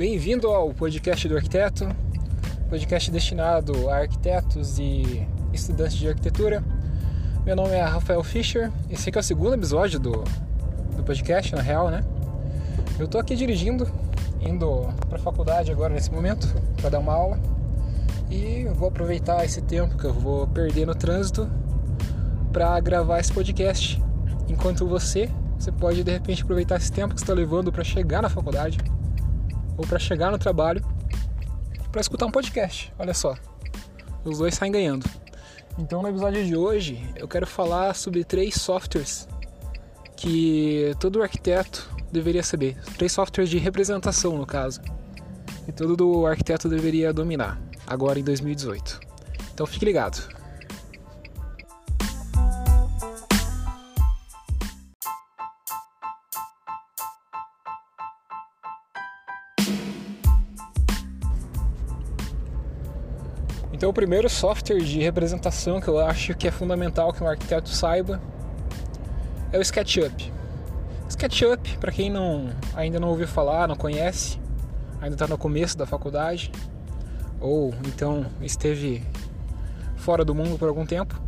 Bem-vindo ao podcast do arquiteto, podcast destinado a arquitetos e estudantes de arquitetura. Meu nome é Rafael Fischer, esse aqui é o segundo episódio do, do podcast, na real, né? Eu tô aqui dirigindo, indo para a faculdade agora nesse momento para dar uma aula e vou aproveitar esse tempo que eu vou perder no trânsito para gravar esse podcast. Enquanto você, você pode de repente aproveitar esse tempo que está levando para chegar na faculdade ou para chegar no trabalho para escutar um podcast. Olha só, os dois saem ganhando. Então, no episódio de hoje, eu quero falar sobre três softwares que todo arquiteto deveria saber. Três softwares de representação, no caso, que todo arquiteto deveria dominar agora em 2018. Então, fique ligado. Então, o primeiro software de representação que eu acho que é fundamental que um arquiteto saiba é o SketchUp. SketchUp, para quem não, ainda não ouviu falar, não conhece, ainda está no começo da faculdade, ou então esteve fora do mundo por algum tempo,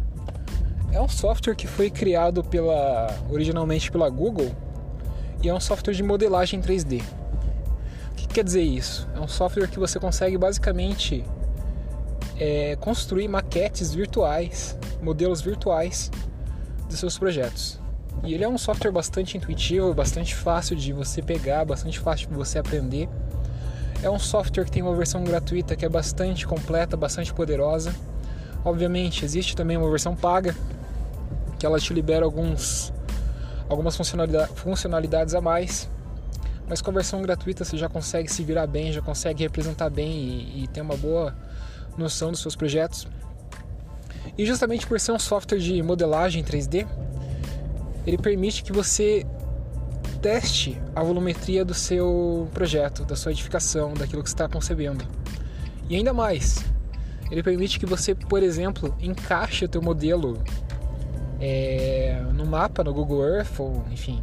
é um software que foi criado pela, originalmente pela Google e é um software de modelagem 3D. O que quer dizer isso? É um software que você consegue basicamente é, construir maquetes virtuais, modelos virtuais dos seus projetos. E ele é um software bastante intuitivo, bastante fácil de você pegar, bastante fácil de você aprender. É um software que tem uma versão gratuita que é bastante completa, bastante poderosa. Obviamente, existe também uma versão paga, que ela te libera alguns, algumas funcionalidades a mais. Mas com a versão gratuita você já consegue se virar bem, já consegue representar bem e, e ter uma boa noção dos seus projetos. E justamente por ser um software de modelagem 3D, ele permite que você teste a volumetria do seu projeto, da sua edificação, daquilo que você está concebendo. E ainda mais, ele permite que você, por exemplo, encaixe o teu modelo é, no mapa, no Google Earth, ou enfim,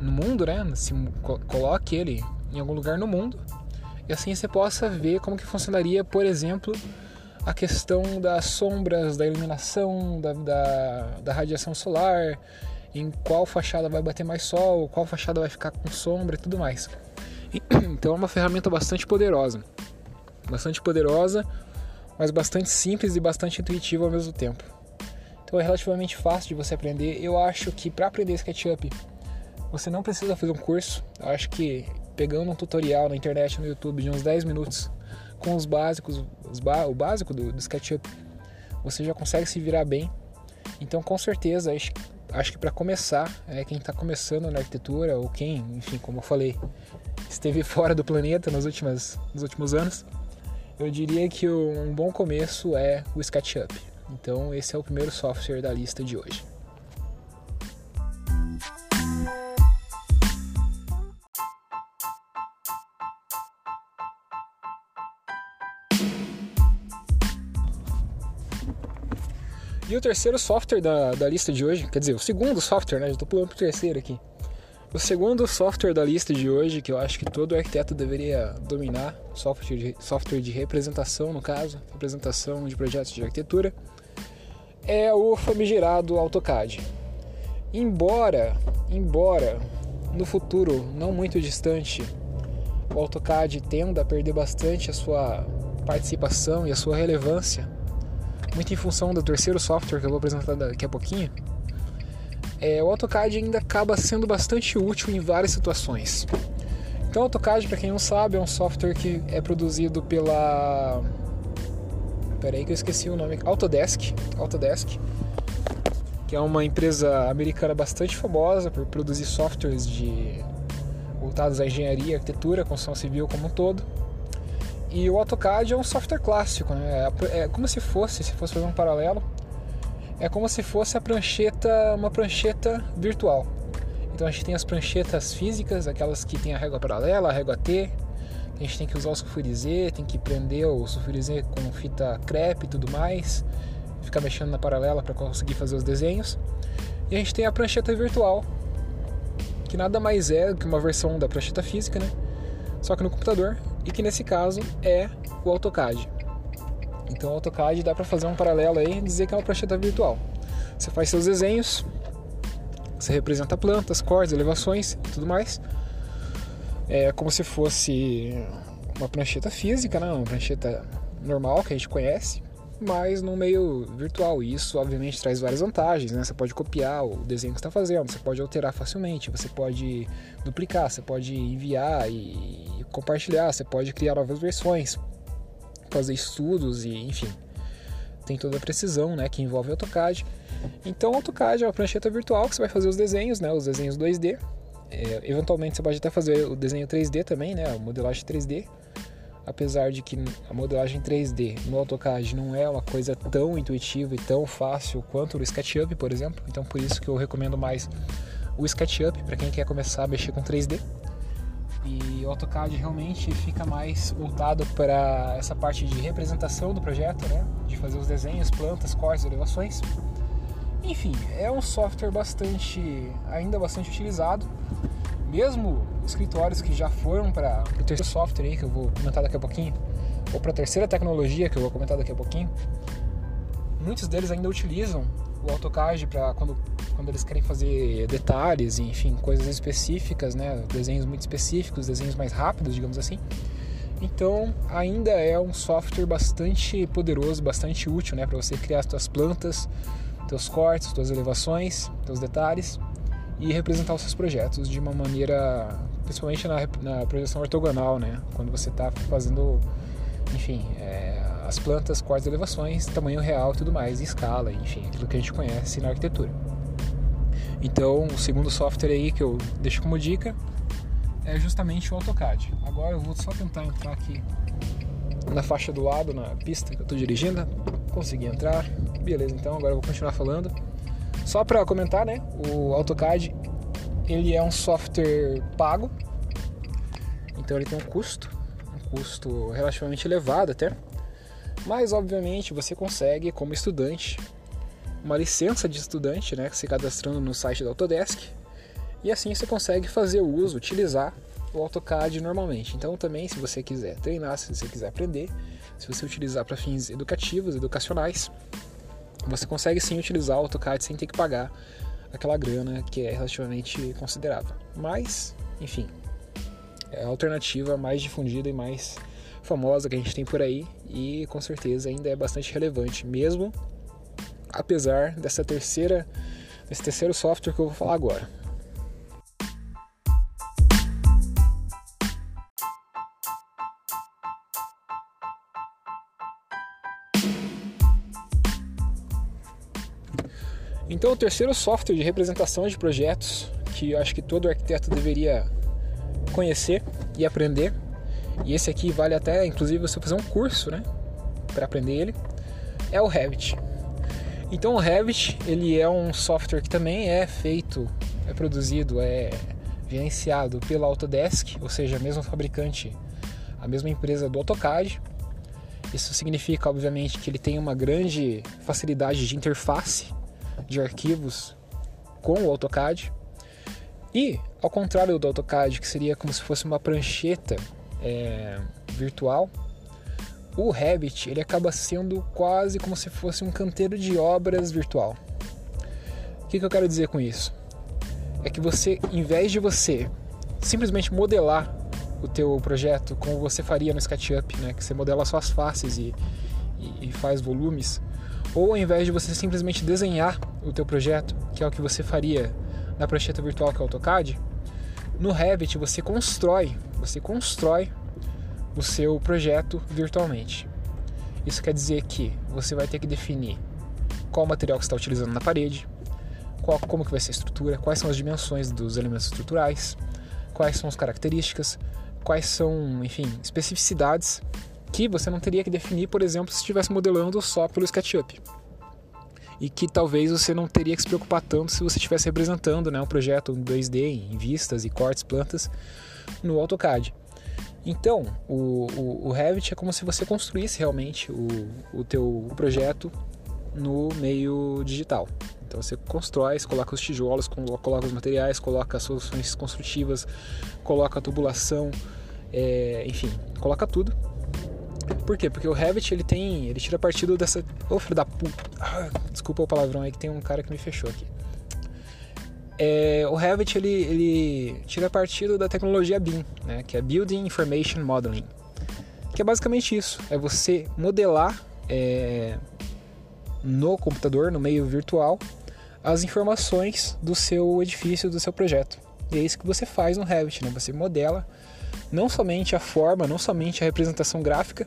no mundo, né? Se, coloque ele em algum lugar no mundo e assim você possa ver como que funcionaria, por exemplo, a questão das sombras, da iluminação, da, da, da, radiação solar, em qual fachada vai bater mais sol, qual fachada vai ficar com sombra e tudo mais. Então é uma ferramenta bastante poderosa. Bastante poderosa, mas bastante simples e bastante intuitiva ao mesmo tempo. Então é relativamente fácil de você aprender. Eu acho que para aprender SketchUp, você não precisa fazer um curso. Eu acho que pegando um tutorial na internet, no YouTube, de uns 10 minutos, com os básicos, os o básico do, do SketchUp, você já consegue se virar bem. Então, com certeza, acho, acho que para começar, é, quem está começando na arquitetura, ou quem, enfim, como eu falei, esteve fora do planeta nos, últimos nos últimos anos, eu diria que um bom começo é o SketchUp. Então, esse é o primeiro software da lista de hoje. E o terceiro software da, da lista de hoje, quer dizer, o segundo software, né? Já tô pulando pro terceiro aqui. O segundo software da lista de hoje, que eu acho que todo arquiteto deveria dominar, software de, software de representação, no caso, representação de projetos de arquitetura, é o famigerado AutoCAD. Embora, embora no futuro não muito distante, o AutoCAD tenda a perder bastante a sua participação e a sua relevância muito em função do terceiro software que eu vou apresentar daqui a pouquinho, é, o AutoCAD ainda acaba sendo bastante útil em várias situações. Então, o AutoCAD, para quem não sabe, é um software que é produzido pela. Pera aí que eu esqueci o nome. Autodesk. Autodesk. Que é uma empresa americana bastante famosa por produzir softwares de voltados à engenharia, arquitetura, construção civil como um todo. E o AutoCAD é um software clássico, né? É, é como se fosse, se fosse fazer um paralelo, é como se fosse a prancheta, uma prancheta virtual. Então a gente tem as pranchetas físicas, aquelas que tem a régua paralela, a régua T, a gente tem que usar o sulfurizê, tem que prender o sulfurizê com fita crepe e tudo mais, ficar mexendo na paralela para conseguir fazer os desenhos. E a gente tem a prancheta virtual, que nada mais é do que uma versão da prancheta física, né? só que no computador, e que nesse caso é o AutoCAD. Então o AutoCAD dá para fazer um paralelo aí e dizer que é uma prancheta virtual. Você faz seus desenhos, você representa plantas, cortes, elevações e tudo mais. É como se fosse uma prancheta física, né? uma prancheta normal que a gente conhece, mas no meio virtual. E isso, obviamente, traz várias vantagens. Né? Você pode copiar o desenho que está fazendo, você pode alterar facilmente, você pode duplicar, você pode enviar e compartilhar, você pode criar novas versões, fazer estudos e, enfim, tem toda a precisão né, que envolve o AutoCAD. Então, o AutoCAD é uma prancheta virtual que você vai fazer os desenhos, né, os desenhos 2D. É, eventualmente, você pode até fazer o desenho 3D também, né, a modelagem 3D apesar de que a modelagem 3D no AutoCAD não é uma coisa tão intuitiva e tão fácil quanto o SketchUp, por exemplo. Então por isso que eu recomendo mais o SketchUp para quem quer começar a mexer com 3D. E o AutoCAD realmente fica mais voltado para essa parte de representação do projeto, né? De fazer os desenhos, plantas, cortes, elevações. Enfim, é um software bastante, ainda bastante utilizado mesmo escritórios que já foram para o terceiro software aí, que eu vou comentar daqui a pouquinho, ou para a terceira tecnologia, que eu vou comentar daqui a pouquinho, muitos deles ainda utilizam o AutoCAD para quando, quando eles querem fazer detalhes, enfim, coisas específicas, né, desenhos muito específicos, desenhos mais rápidos, digamos assim. Então, ainda é um software bastante poderoso, bastante útil, né, para você criar as suas plantas, seus cortes, suas elevações, seus detalhes e representar os seus projetos de uma maneira, principalmente na, na projeção ortogonal, né? Quando você está fazendo, enfim, é, as plantas, cortes, elevações, tamanho real e tudo mais, em escala, enfim, aquilo que a gente conhece na arquitetura. Então, o segundo software aí que eu deixo como dica é justamente o AutoCAD. Agora eu vou só tentar entrar aqui na faixa do lado, na pista que eu estou dirigindo. Consegui entrar. Beleza, então agora eu vou continuar falando. Só para comentar, né? O AutoCAD ele é um software pago, então ele tem um custo, um custo relativamente elevado até. Mas obviamente você consegue, como estudante, uma licença de estudante, né, se cadastrando no site da Autodesk, e assim você consegue fazer o uso, utilizar o AutoCAD normalmente. Então também, se você quiser treinar, se você quiser aprender, se você utilizar para fins educativos, educacionais, você consegue sim utilizar o AutoCAD sem ter que pagar aquela grana que é relativamente considerável. Mas, enfim, é a alternativa mais difundida e mais famosa que a gente tem por aí e com certeza ainda é bastante relevante, mesmo apesar dessa terceira desse terceiro software que eu vou falar agora. Então, o terceiro software de representação de projetos que eu acho que todo arquiteto deveria conhecer e aprender, e esse aqui vale até, inclusive, você fazer um curso, né, para aprender ele, é o Revit. Então, o Revit ele é um software que também é feito, é produzido, é gerenciado pela Autodesk, ou seja, a mesma fabricante, a mesma empresa do AutoCAD. Isso significa, obviamente, que ele tem uma grande facilidade de interface de arquivos com o AutoCAD. E, ao contrário do AutoCAD, que seria como se fosse uma prancheta é, virtual, o Revit ele acaba sendo quase como se fosse um canteiro de obras virtual. O que, que eu quero dizer com isso? É que você, em vez de você simplesmente modelar o teu projeto como você faria no SketchUp, né, que você modela só as faces e, e, e faz volumes, ou ao invés de você simplesmente desenhar o teu projeto, que é o que você faria na prancheta virtual que é o AutoCAD, no Revit você constrói, você constrói o seu projeto virtualmente. Isso quer dizer que você vai ter que definir qual material que está utilizando na parede, qual, como que vai ser a estrutura, quais são as dimensões dos elementos estruturais, quais são as características, quais são, enfim, especificidades que você não teria que definir, por exemplo, se estivesse modelando só pelo SketchUp. E que talvez você não teria que se preocupar tanto se você estivesse representando né, um projeto em 2D, em vistas e cortes, plantas, no AutoCAD. Então, o, o, o Revit é como se você construísse realmente o, o teu projeto no meio digital. Então você constrói, você coloca os tijolos, coloca os materiais, coloca as soluções construtivas, coloca a tubulação, é, enfim, coloca tudo. Por quê? Porque o Revit ele tem, ele tira partido dessa, ô filho da puta, ah, desculpa o palavrão aí que tem um cara que me fechou aqui. É, o Revit ele, ele tira partido da tecnologia BIM, né, que é Building Information Modeling, que é basicamente isso, é você modelar é, no computador, no meio virtual, as informações do seu edifício, do seu projeto. E é isso que você faz no Revit, né? Você modela não somente a forma, não somente a representação gráfica,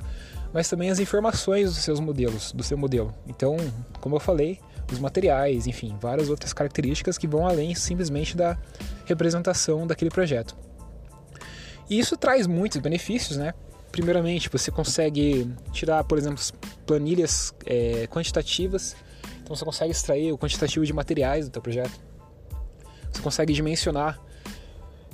mas também as informações dos seus modelos, do seu modelo. Então, como eu falei, os materiais, enfim, várias outras características que vão além simplesmente da representação daquele projeto. E isso traz muitos benefícios, né? Primeiramente, você consegue tirar, por exemplo, planilhas é, quantitativas então você consegue extrair o quantitativo de materiais do teu projeto. Você consegue dimensionar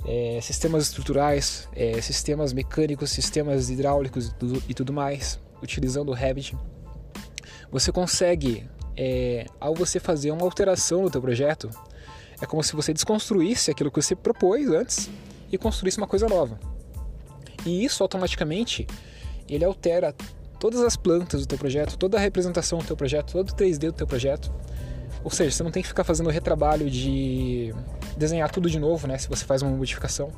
é, sistemas estruturais, é, sistemas mecânicos, sistemas hidráulicos e tudo, e tudo, mais, utilizando o Revit. Você consegue, é, ao você fazer uma alteração no teu projeto, é como se você desconstruísse aquilo que você propôs antes e construísse uma coisa nova. E isso automaticamente ele altera todas as plantas do teu projeto, toda a representação do teu projeto, todo o 3D do teu projeto. Ou seja, você não tem que ficar fazendo o retrabalho de desenhar tudo de novo, né, se você faz uma modificação,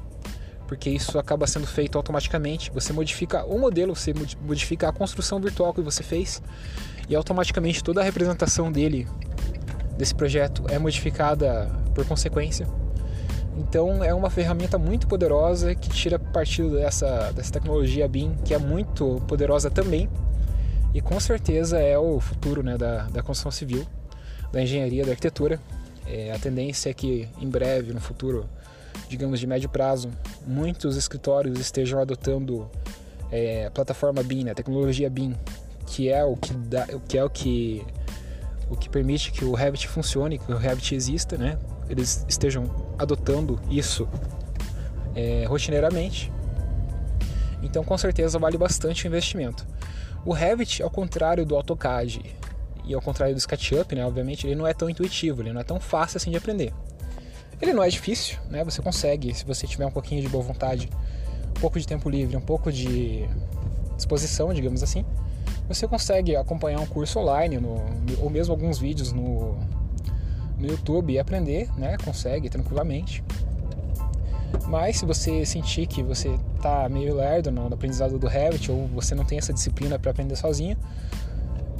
porque isso acaba sendo feito automaticamente. Você modifica o modelo, você modifica a construção virtual que você fez e automaticamente toda a representação dele desse projeto é modificada por consequência. Então é uma ferramenta muito poderosa que tira partido dessa, dessa tecnologia BIM, que é muito poderosa também, e com certeza é o futuro né, da, da construção civil, da engenharia, da arquitetura. É, a tendência é que em breve, no futuro, digamos de médio prazo, muitos escritórios estejam adotando é, a plataforma BIM, né, a tecnologia BIM, que é o que, dá, que é o que o que permite que o Revit funcione, que o Revit exista, né? eles estejam adotando isso é, rotineiramente. Então, com certeza, vale bastante o investimento. O Revit, ao contrário do AutoCAD e ao contrário do SketchUp, né, obviamente, ele não é tão intuitivo, ele não é tão fácil assim de aprender. Ele não é difícil, né? Você consegue, se você tiver um pouquinho de boa vontade, um pouco de tempo livre, um pouco de disposição, digamos assim, você consegue acompanhar um curso online no, ou mesmo alguns vídeos no, no YouTube e aprender, né? Consegue tranquilamente. Mas se você sentir que você tá meio lerdo no aprendizado do Revit ou você não tem essa disciplina para aprender sozinho,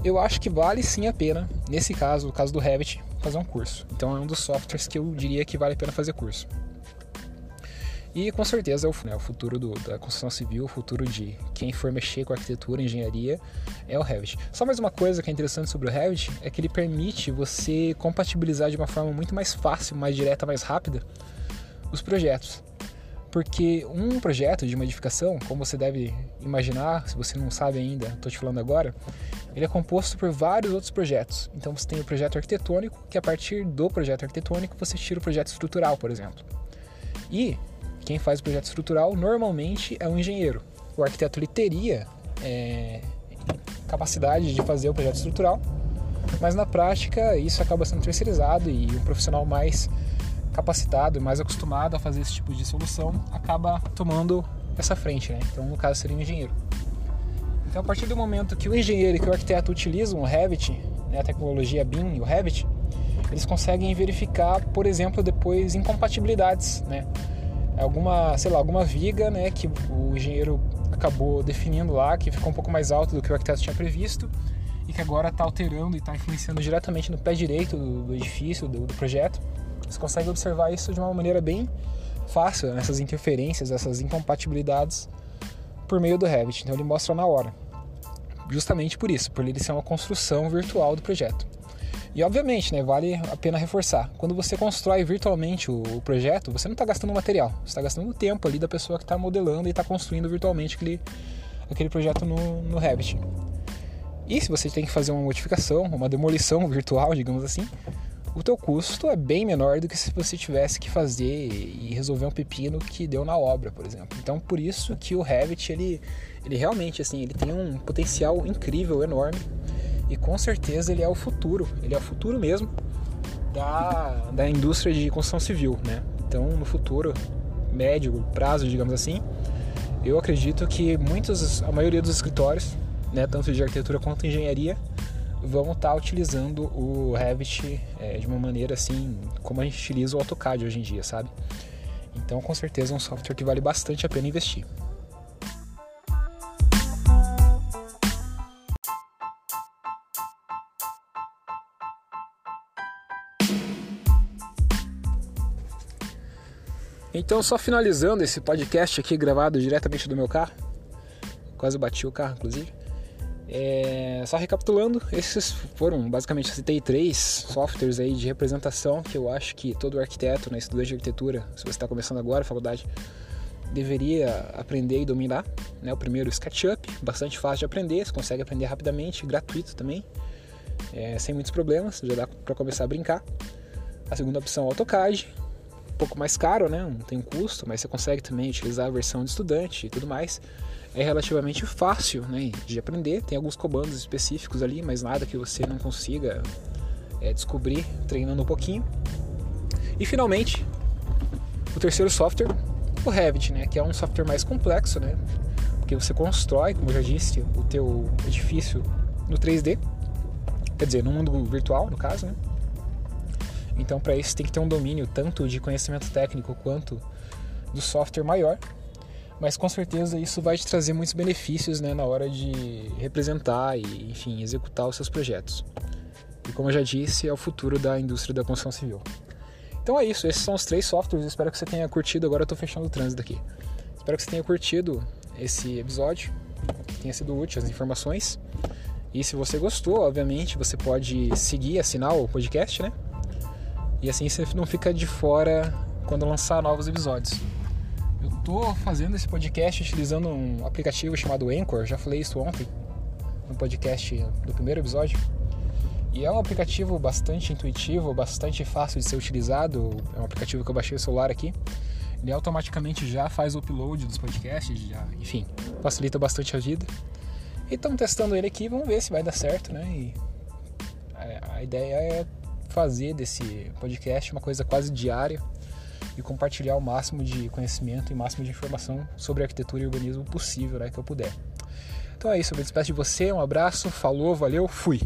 eu acho que vale sim a pena, nesse caso, no caso do Revit, fazer um curso. Então é um dos softwares que eu diria que vale a pena fazer curso. E com certeza é o, né, o futuro do, da construção civil, o futuro de quem for mexer com arquitetura, engenharia, é o Revit. Só mais uma coisa que é interessante sobre o Revit é que ele permite você compatibilizar de uma forma muito mais fácil, mais direta, mais rápida os projetos. Porque um projeto de modificação, como você deve imaginar, se você não sabe ainda, estou te falando agora, ele é composto por vários outros projetos. Então você tem o projeto arquitetônico, que a partir do projeto arquitetônico você tira o projeto estrutural, por exemplo. E quem faz o projeto estrutural normalmente é um engenheiro. O arquiteto ele teria é, capacidade de fazer o projeto estrutural, mas na prática isso acaba sendo terceirizado e um profissional mais capacitado e mais acostumado a fazer esse tipo de solução acaba tomando essa frente, né? Então, no caso, seria um engenheiro. Então, a partir do momento que o engenheiro e que o arquiteto utilizam o Revit, né, a tecnologia BIM e o Revit, eles conseguem verificar, por exemplo, depois incompatibilidades, né? alguma, sei lá, alguma viga, né, que o engenheiro acabou definindo lá, que ficou um pouco mais alto do que o arquiteto tinha previsto e que agora está alterando e está influenciando diretamente no pé direito do, do edifício, do, do, projeto. Você consegue observar isso de uma maneira bem fácil, né, essas interferências, essas incompatibilidades por meio do Revit. Então ele mostra na hora. Justamente por isso, por ele ser uma construção virtual do projeto. E obviamente, né, vale a pena reforçar. Quando você constrói virtualmente o, projeto, você não está gastando material, você está gastando o tempo ali da pessoa que está modelando e está construindo virtualmente aquele, aquele projeto no, no Revit. E se você tem que fazer uma modificação, uma demolição virtual, digamos assim, o teu custo é bem menor do que se você tivesse que fazer e resolver um pepino que deu na obra, por exemplo. Então, por isso que o Revit ele, ele realmente assim, ele tem um potencial incrível, enorme e com certeza ele é o futuro, ele é o futuro mesmo da, da indústria de construção civil, né? Então, no futuro, médio prazo, digamos assim, Eu acredito que muitos, a maioria dos escritórios, né, tanto de arquitetura quanto de engenharia, vão estar tá utilizando o Revit é, de uma maneira assim, como a gente utiliza o AutoCAD hoje em dia, sabe? Então, com certeza, é um software que vale bastante a pena investir. Então, só finalizando esse podcast aqui gravado diretamente do meu carro, quase bati o carro, inclusive. É, só recapitulando, esses foram basicamente citei três softwares aí de representação que eu acho que todo arquiteto, né, estudante de arquitetura, se você está começando agora a faculdade, deveria aprender e dominar. Né? O primeiro, SketchUp, bastante fácil de aprender, você consegue aprender rapidamente, gratuito também, é, sem muitos problemas, já dá para começar a brincar. A segunda opção, AutoCAD, pouco mais caro, né? Não tem custo, mas você consegue também utilizar a versão de estudante e tudo mais. É relativamente fácil né, de aprender, tem alguns comandos específicos ali, mas nada que você não consiga é, descobrir treinando um pouquinho. E finalmente, o terceiro software, o Revit, né, que é um software mais complexo, né, porque você constrói, como eu já disse, o teu edifício no 3D, quer dizer, no mundo virtual, no caso, né, então, para isso, tem que ter um domínio tanto de conhecimento técnico quanto do software maior. Mas com certeza isso vai te trazer muitos benefícios né, na hora de representar e, enfim, executar os seus projetos. E como eu já disse, é o futuro da indústria da construção civil. Então é isso, esses são os três softwares. Espero que você tenha curtido. Agora eu estou fechando o trânsito aqui. Espero que você tenha curtido esse episódio, que tenha sido útil as informações. E se você gostou, obviamente, você pode seguir, assinar o podcast, né? E assim você não fica de fora quando lançar novos episódios. Eu tô fazendo esse podcast utilizando um aplicativo chamado Anchor, já falei isso ontem no podcast do primeiro episódio. E é um aplicativo bastante intuitivo, bastante fácil de ser utilizado. É um aplicativo que eu baixei o celular aqui. Ele automaticamente já faz o upload dos podcasts, já, enfim, facilita bastante a vida. E estamos testando ele aqui, vamos ver se vai dar certo, né? E a ideia é fazer desse podcast uma coisa quase diária e compartilhar o máximo de conhecimento e máximo de informação sobre arquitetura e urbanismo possível né, que eu puder. Então é isso, eu me despeço de você, um abraço, falou, valeu, fui!